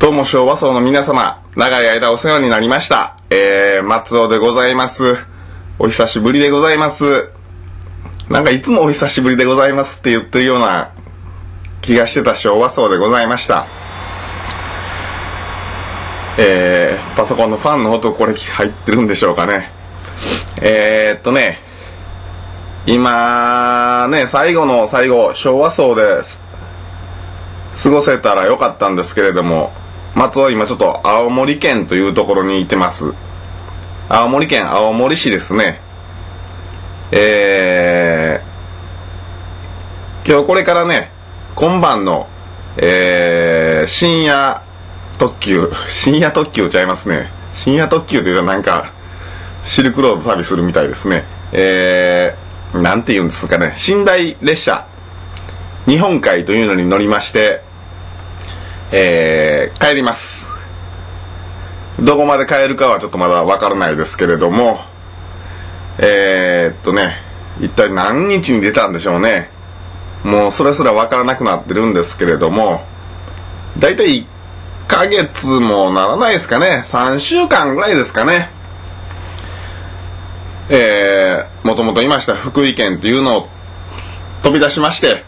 どうも昭和層の皆様、長い間お世話になりました。えー、松尾でございます。お久しぶりでございます。なんかいつもお久しぶりでございますって言ってるような気がしてた昭和層でございました。えー、パソコンのファンの音これ入ってるんでしょうかね。えー、っとね、今ね、最後の最後、昭和層で。過ごせたらよかったんですけれども、松尾今ちょっと青森県というところにいてます。青森県青森市ですね。えー、今日これからね、今晩の、えー、深夜特急、深夜特急ちゃいますね。深夜特急っていうとなんか、シルクロード旅するみたいですね。えー、なんて言うんですかね。寝台列車、日本海というのに乗りまして、えー、帰ります。どこまで帰るかはちょっとまだわからないですけれども、えー、っとね、一体何日に出たんでしょうね。もうそれすらわからなくなってるんですけれども、だいたい1ヶ月もならないですかね。3週間ぐらいですかね。えー、もともといました福井県というのを飛び出しまして、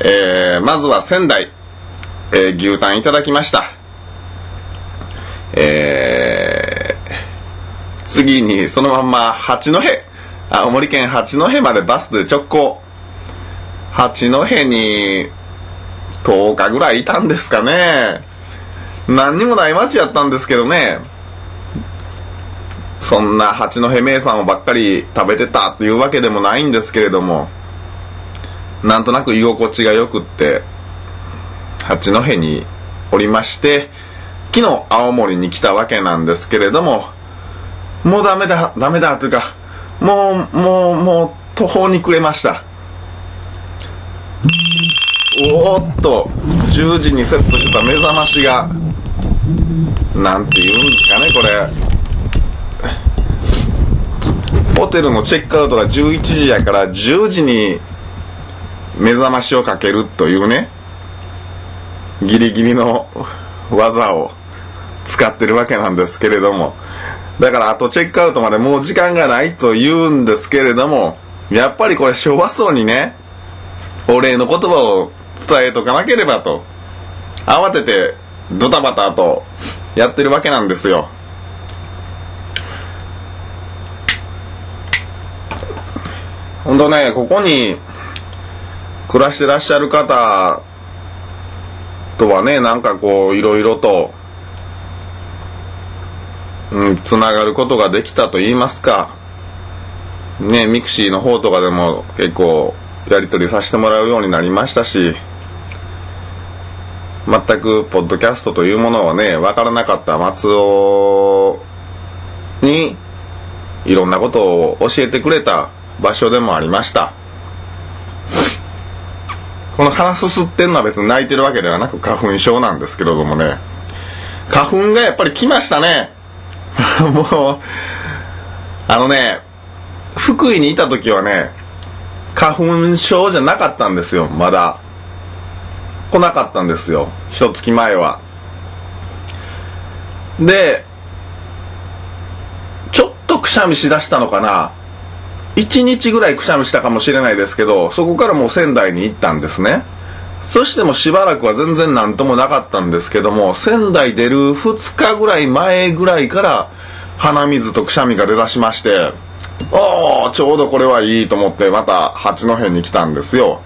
えー、まずは仙台、えー、牛タンいただきました。えー、次にそのまんま八戸、青森県八戸までバスで直行。八戸に10日ぐらいいたんですかね。何にもない街やったんですけどね。そんな八戸名産をばっかり食べてたっていうわけでもないんですけれども、なんとなく居心地が良くって、八戸におりまして、昨日青森に来たわけなんですけれども、もうダメだ、ダメだというか、もう、もう、もう途方に暮れました。おーっと、10時にセットしてた目覚ましが、なんて言うんですかね、これ。ホテルのチェックアウトが11時やから10時に目覚ましをかけるというね、ギリギリの技を使ってるわけなんですけれども、だからあとチェックアウトまでもう時間がないと言うんですけれども、やっぱりこれ昭和層にね、お礼の言葉を伝えとかなければと、慌ててドタバタとやってるわけなんですよ。ほんとね、ここに暮らしてらっしゃる方とはね、なんかこう、いろいろと、うん、つながることができたと言いますか、ね、 mixi の方とかでも結構やり取りさせてもらうようになりましたし、全くポッドキャストというものはね、わからなかった松尾にいろんなことを教えてくれた場所でもありました。この鼻すすってんのは別に泣いてるわけではなく花粉症なんですけれどもね、花粉がやっぱり来ましたね。もう、あのね、福井にいた時はね、花粉症じゃなかったんですよ、まだ。来なかったんですよ、一月前は。で、ちょっとくしゃみしだしたのかな。一日ぐらいくしゃみしたかもしれないですけど、そこからもう仙台に行ったんですね。そしてもしばらくは全然何ともなかったんですけども、仙台出る2日ぐらい前ぐらいから鼻水とくしゃみが出だしまして、おー、ちょうどこれはいいと思ってまた八戸に来たんですよ。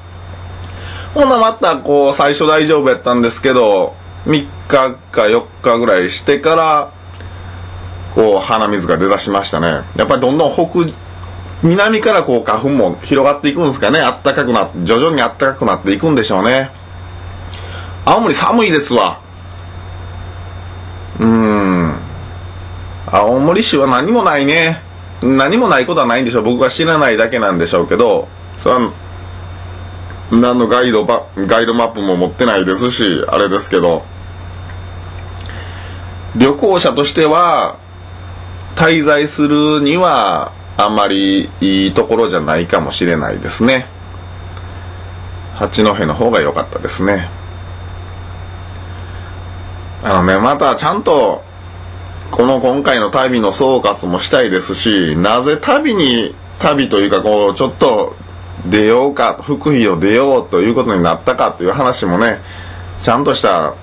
ほんなまたこう最初大丈夫やったんですけど、3日か4日ぐらいしてから、こう鼻水が出だしましたね。やっぱりどんどん北、南からこう花粉も広がっていくんですかね。あったかくなって、徐々にあったかくなっていくんでしょうね。青森寒いですわ。うーん。青森市は何もないね。何もないことはないんでしょう。僕は知らないだけなんでしょうけど、それは、何のガイドば、ガイドマップも持ってないですし、あれですけど、旅行者としては、滞在するには、あんまりいいところじゃないかもしれないですね。八戸の方が良かったですね。あのね、またちゃんと、この今回の旅の総括もしたいですし、なぜ旅に、旅というかこう、ちょっと出ようか、福井を出ようということになったかという話もね、ちゃんとした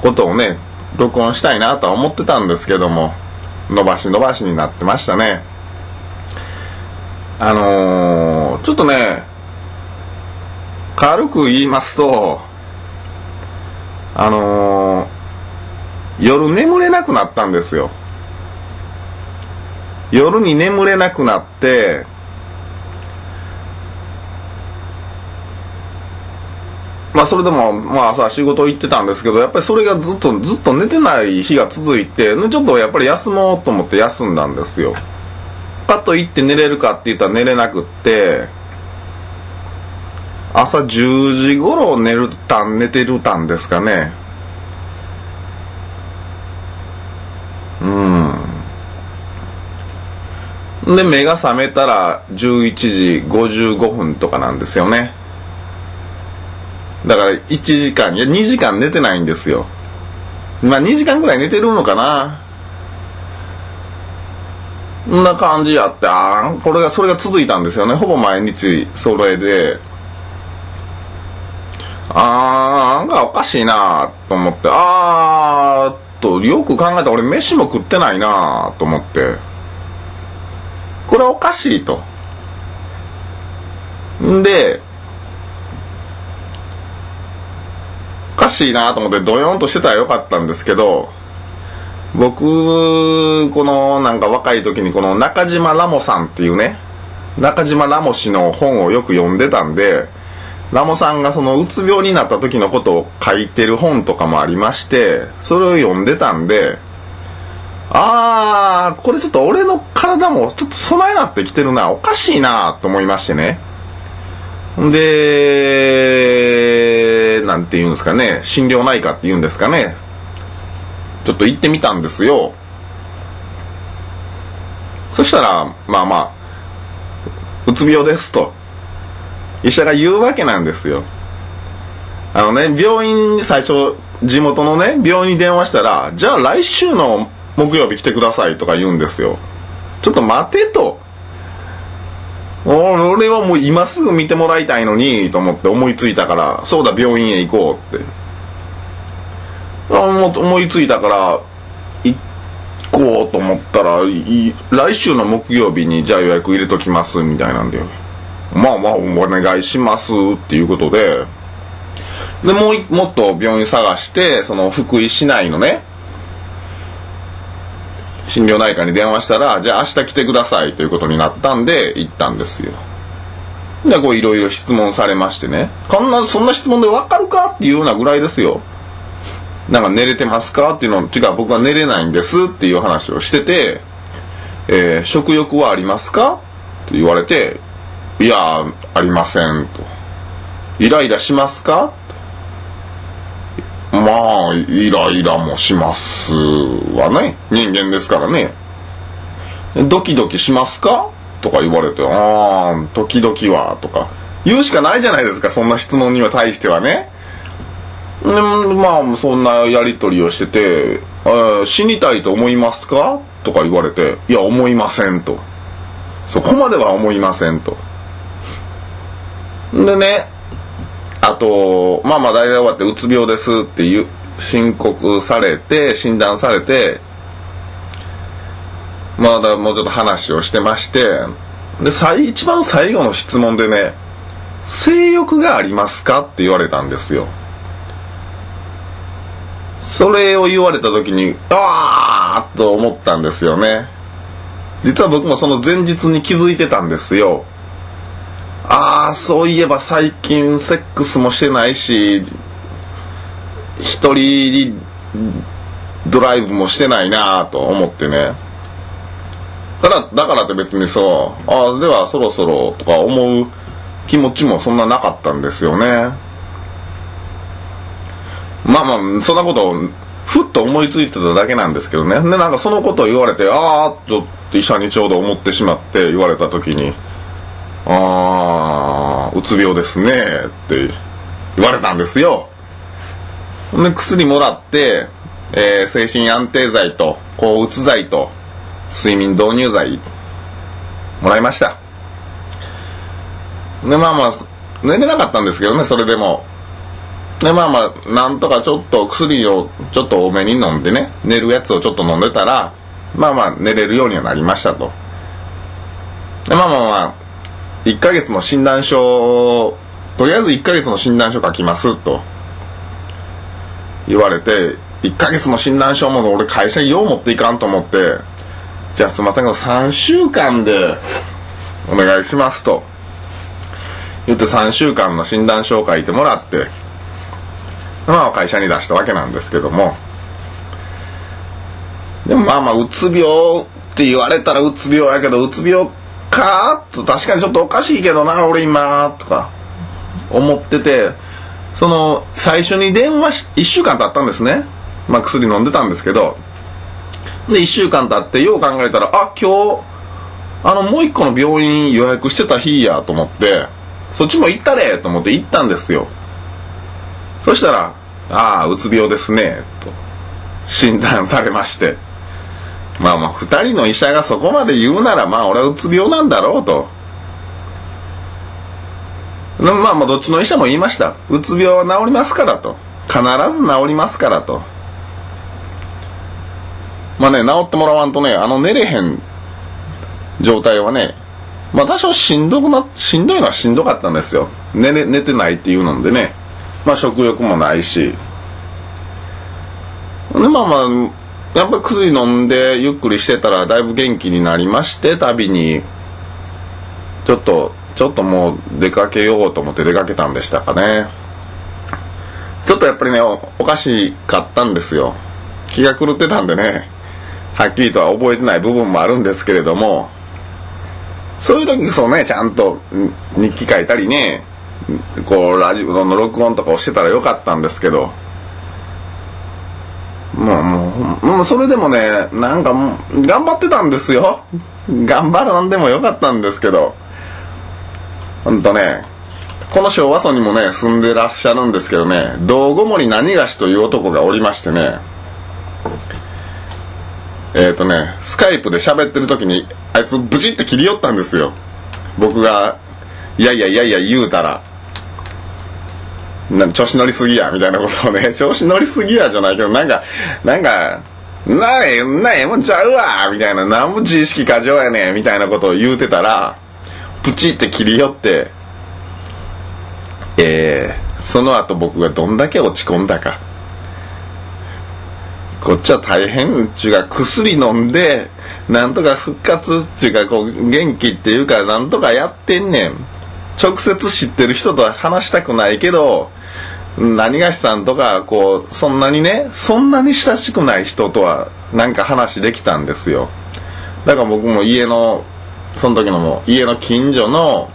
ことをね、録音したいなとは思ってたんですけども、伸ばし伸ばしになってましたね。あのー、ちょっとね、軽く言いますと、あのー、夜眠れなくなったんですよ。夜に眠れなくなって、まあそれでも、まあさ、仕事行ってたんですけど、やっぱりそれがずっと、ずっと寝てない日が続いて、ちょっとやっぱり休もうと思って休んだんですよ。パッと行って寝れるかって言ったら寝れなくって、朝10時頃寝るたん、寝てるたんですかね。うん。で、目が覚めたら11時55分とかなんですよね。だから1時間、いや2時間寝てないんですよ。まあ2時間ぐらい寝てるのかな。んな感じやって、ああこれが、それが続いたんですよね。ほぼ毎日それで。あー、なんかおかしいなと思って、あーと、よく考えたら俺飯も食ってないなと思って。これおかしいと。んで、かしいなと思ってドヨンとしてたらよかったんですけど、僕、このなんか若い時にこの中島ラモさんっていうね、中島ラモ氏の本をよく読んでたんで、ラモさんがそのうつ病になった時のことを書いてる本とかもありまして、それを読んでたんで、あー、これちょっと俺の体もちょっと備えなってきてるな、おかしいなと思いましてね。んで、なんて言うんですかね、心療内科って言うんですかね。ちょっと行ってみたんですよ。そしたら、まあまあ、うつ病ですと。医者が言うわけなんですよ。あのね、病院に最初、地元のね、病院に電話したら、じゃあ来週の木曜日来てくださいとか言うんですよ。ちょっと待てと。俺はもう今すぐ見てもらいたいのに、と思って思いついたから、そうだ、病院へ行こうって。思いついたから、行こうと思ったら、来週の木曜日にじゃあ予約入れときます、みたいなんだよ。まあまあ、お願いしますっていうことで、で、もう、もっと病院探して、その福井市内のね、心療内科に電話したら、じゃあ明日来てくださいということになったんで、行ったんですよ。で、こういろいろ質問されましてね。こんな、そんな質問でわかるか？っていうようなぐらいですよ。なんか寝れてますか？っていうの、違う、僕は寝れないんですっていう話をしてて、えー、食欲はありますか？って言われて、いや、ありませんと。イライラしますか？まあ、イライラもしますわね。人間ですからね。ドキドキしますか？とか言われて、ああ、時々は、とか。言うしかないじゃないですか、そんな質問には対してはね。でまあ、そんなやりとりをしてて、死にたいと思いますか？とか言われて、いや、思いませんと。そこまでは思いませんと。でね、あと、まあまあ大体終わってうつ病ですっていう、申告されて、診断されて、まだもうちょっと話をしてまして、で、最、一番最後の質問でね、性欲がありますかって言われたんですよ。それを言われた時に、あーと思ったんですよね。実は僕もその前日に気づいてたんですよ。ああ、そういえば最近セックスもしてないし、一人ドライブもしてないなと思ってね。ただ、だからって別にそう、ああ、ではそろそろとか思う気持ちもそんななかったんですよね。まあまあ、そんなことをふっと思いついてただけなんですけどね。で、なんかそのことを言われて、ああ、ちょっと医者にちょうど思ってしまって言われた時に、ああ、うつ病ですね、って言われたんですよ。で、薬もらって、えー精神安定剤と、抗うつ剤と、睡眠導入剤、もらいました。で、まあまあ、寝れなかったんですけどね、それでも。で、まあまあ、なんとかちょっと薬をちょっと多めに飲んでね、寝るやつをちょっと飲んでたら、まあまあ、寝れるようにはなりましたと。で、まあまあまあ、1ヶ月の診断書、とりあえず1ヶ月の診断書書きますと。言われて、1ヶ月の診断書も俺会社によう持っていかんと思って、じゃあすいませんけど3週間でお願いしますと。言って3週間の診断書を書いてもらって、まあ会社に出したわけなんですけども、でもまあまあ、うつ病って言われたらうつ病やけど、うつ病か？と確かにちょっとおかしいけどな、俺今、とか思ってて、その、最初に電話し、1週間経ったんですね。まあ薬飲んでたんですけど、で、1週間経って、よう考えたら、あ、今日、あの、もう一個の病院予約してた日やと思って、そっちも行ったれと思って行ったんですよ。そしたら、ああ、うつ病ですね、と診断されまして。まあまあ、二人の医者がそこまで言うなら、まあ俺はうつ病なんだろうと。まあまあ、どっちの医者も言いました。うつ病は治りますからと。必ず治りますからと。まあね、治ってもらわんとね、あの寝れへん状態はね、まあ多少しんどくな、しんどいのはしんどかったんですよ。寝れ、寝てないっていうのでね。まあ食欲もないし。で、まあまあ、やっぱり薬飲んでゆっくりしてたらだいぶ元気になりまして、旅に、ちょっと、ちょっともう出かけようと思って出かけたんでしたかね。ちょっとやっぱりね、おおかしかったんですよ。気が狂ってたんでね、はっきりとは覚えてない部分もあるんですけれども、そういう時こそね、ちゃんと日記書いたりね、こう、ラジオの録音とかをしてたらよかったんですけど、もう、もう、それでもね、なんかもう、頑張ってたんですよ。頑張らんでもよかったんですけど、ほんとね、この昭和村にもね、住んでらっしゃるんですけどね、道後森何がしという男がおりましてね、えっ、ー、とね、スカイプで喋ってる時に、あいつブチって切り寄ったんですよ。僕が、いやいやいやいや言うたら、な調子乗りすぎや、みたいなことをね、調子乗りすぎやじゃないけど、なんか、なんか、なえ、なえもんちゃうわみたいな、なんも自意識過剰やねみたいなことを言うてたら、プチって切り寄って、えー、その後僕がどんだけ落ち込んだか。こっちは大変っちゅうか薬飲んで、なんとか復活っちゅうかこう元気っていうかなんとかやってんねん。直接知ってる人とは話したくないけど、何がしさんとか、こう、そんなにね、そんなに親しくない人とはなんか話できたんですよ。だから僕も家の、その時のも家の近所の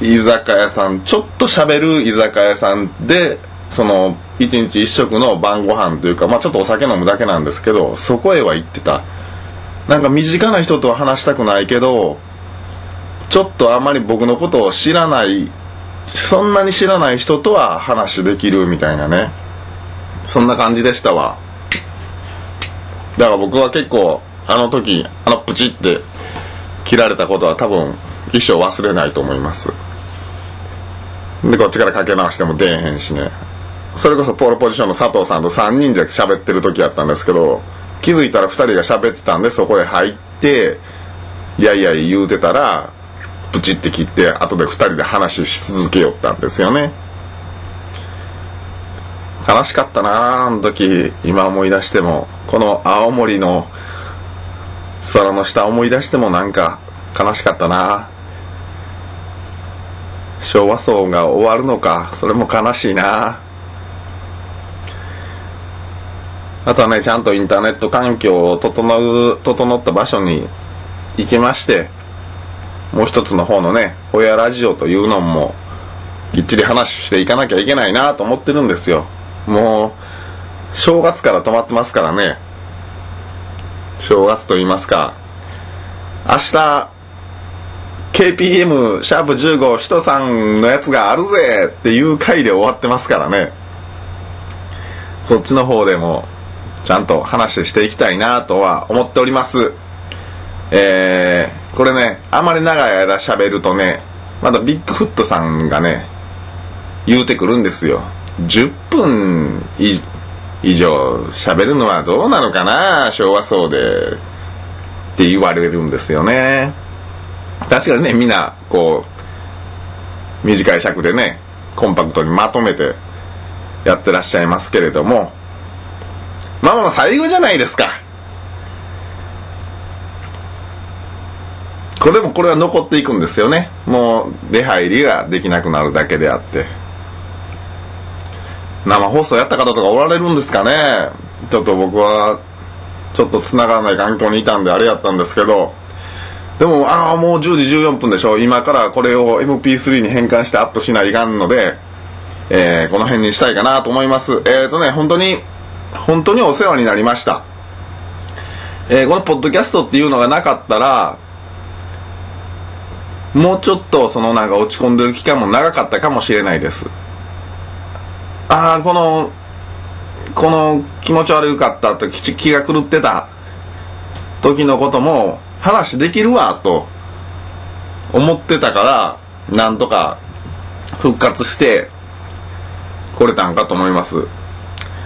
居酒屋さん、ちょっと喋る居酒屋さんで、その、一日一食の晩ご飯というか、まあちょっとお酒飲むだけなんですけど、そこへは行ってた。なんか身近な人とは話したくないけど、ちょっとあまり僕のことを知らない、そんなに知らない人とは話できるみたいなね。そんな感じでしたわ。だから僕は結構、あの時、あのプチって切られたことは多分一生忘れないと思います。で、こっちからかけ直しても出えへんしね。それこそポールポジションの佐藤さんと3人で喋ってる時やったんですけど、気づいたら2人が喋ってたんで、そこへ入って、いやいや言うてたら、プチって切って、後で2人で話し続けよったんですよね。悲しかったなあの時、今思い出しても、この青森の空の下思い出してもなんか悲しかったな。昭和層が終わるのか、それも悲しいな。あとはね、ちゃんとインターネット環境を整う、整った場所に行きまして、もう一つの方のね、親ラジオというのも、きっちり話していかなきゃいけないなと思ってるんですよ。もう、正月から止まってますからね。正月と言いますか、明日、KPM シャープ15人さんのやつがあるぜっていう回で終わってますからね。そっちの方でもちゃんと話していきたいなとは思っております。え、これね、あまり長い間喋るとね、まだビッグフットさんがね、言うてくるんですよ。10分以上喋るのはどうなのかな昭和層で。って言われるんですよね。確かにね、みんな、こう、短い尺でね、コンパクトにまとめてやってらっしゃいますけれども、まあまあ最後じゃないですか。これでもこれは残っていくんですよね。もう出入りができなくなるだけであって。生放送やった方とかおられるんですかねちょっと僕は、ちょっと繋がらない環境にいたんであれやったんですけど、でも、ああ、もう10時14分でしょ。今からこれを MP3 に変換してアップしないかんので、えー、この辺にしたいかなと思います。えっ、ー、とね、本当に、本当にお世話になりました。えー、このポッドキャストっていうのがなかったら、もうちょっとそのなんか落ち込んでる期間も長かったかもしれないです。ああ、この、この気持ち悪かったと気が狂ってた時のことも話できるわと思ってたから、なんとか復活してこれたんかと思います。だか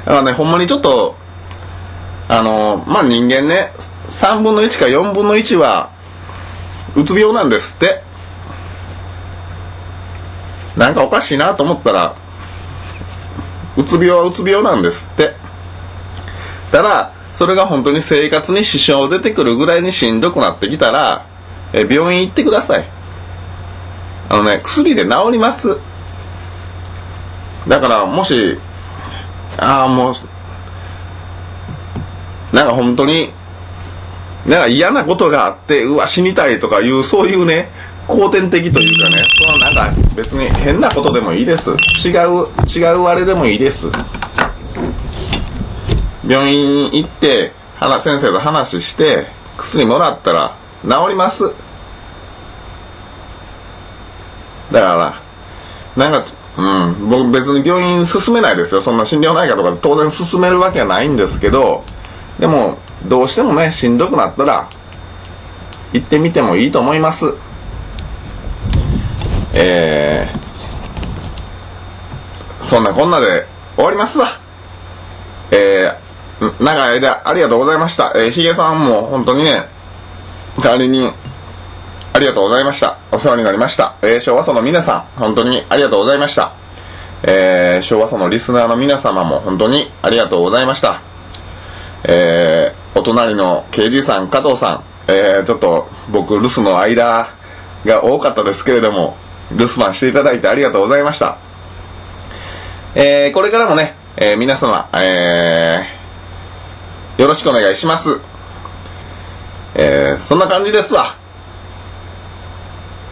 らね、ほんまにちょっと、あの、まあ、人間ね、3分の1か4分の1は、うつ病なんですって。なんかおかしいなと思ったら、うつ病はうつ病なんですって。ただ、それが本当に生活に支障出てくるぐらいにしんどくなってきたら、え病院行ってください。あのね、薬で治ります。だから、もし、ああ、もう、なんか本当に、なんか嫌なことがあって、うわ、死にたいとかいう、そういうね、後天的というかね、別に変なことでもいいです。違う、違うあれでもいいです。病院行って、先生と話して、薬もらったら治ります。だから、なんか、うん、僕別に病院進めないですよ。そんな心療内科とか当然進めるわけはないんですけど、でも、どうしてもね、しんどくなったら、行ってみてもいいと思います。えー、そんなこんなで終わりますわ。えー、長い間ありがとうございました。えー、ヒゲさんも本当にね、代わりにありがとうございました。お世話になりました。えー、昭和その皆さん、本当にありがとうございました。えー、昭和そのリスナーの皆様も本当にありがとうございました。えー、お隣の KG さん、加藤さん、えー、ちょっと僕、留守の間が多かったですけれども、留守番していただいてありがとうございました。えー、これからもね、えー、皆様、えー、よろしくお願いします。えー、そんな感じですわ。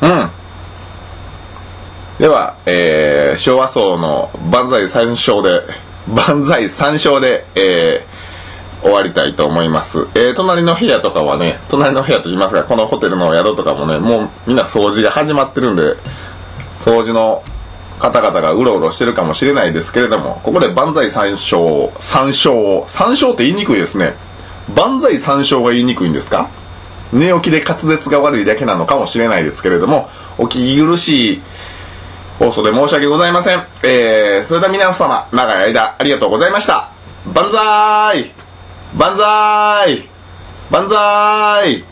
うん。では、えー、昭和層の万歳三唱で、万歳三唱で、えー、終わりたいと思います。えー、隣の部屋とかはね、隣の部屋と言いますが、このホテルの宿とかもね、もうみんな掃除が始まってるんで、掃除の方々がうろうろしてるかもしれないですけれども、ここで万歳三唱、三唱、三唱って言いにくいですね。万歳三唱が言いにくいんですか？寝起きで滑舌が悪いだけなのかもしれないですけれども、お聞き苦しい放送で申し訳ございません。えー、それでは皆様、長い間ありがとうございました。万歳万歳万歳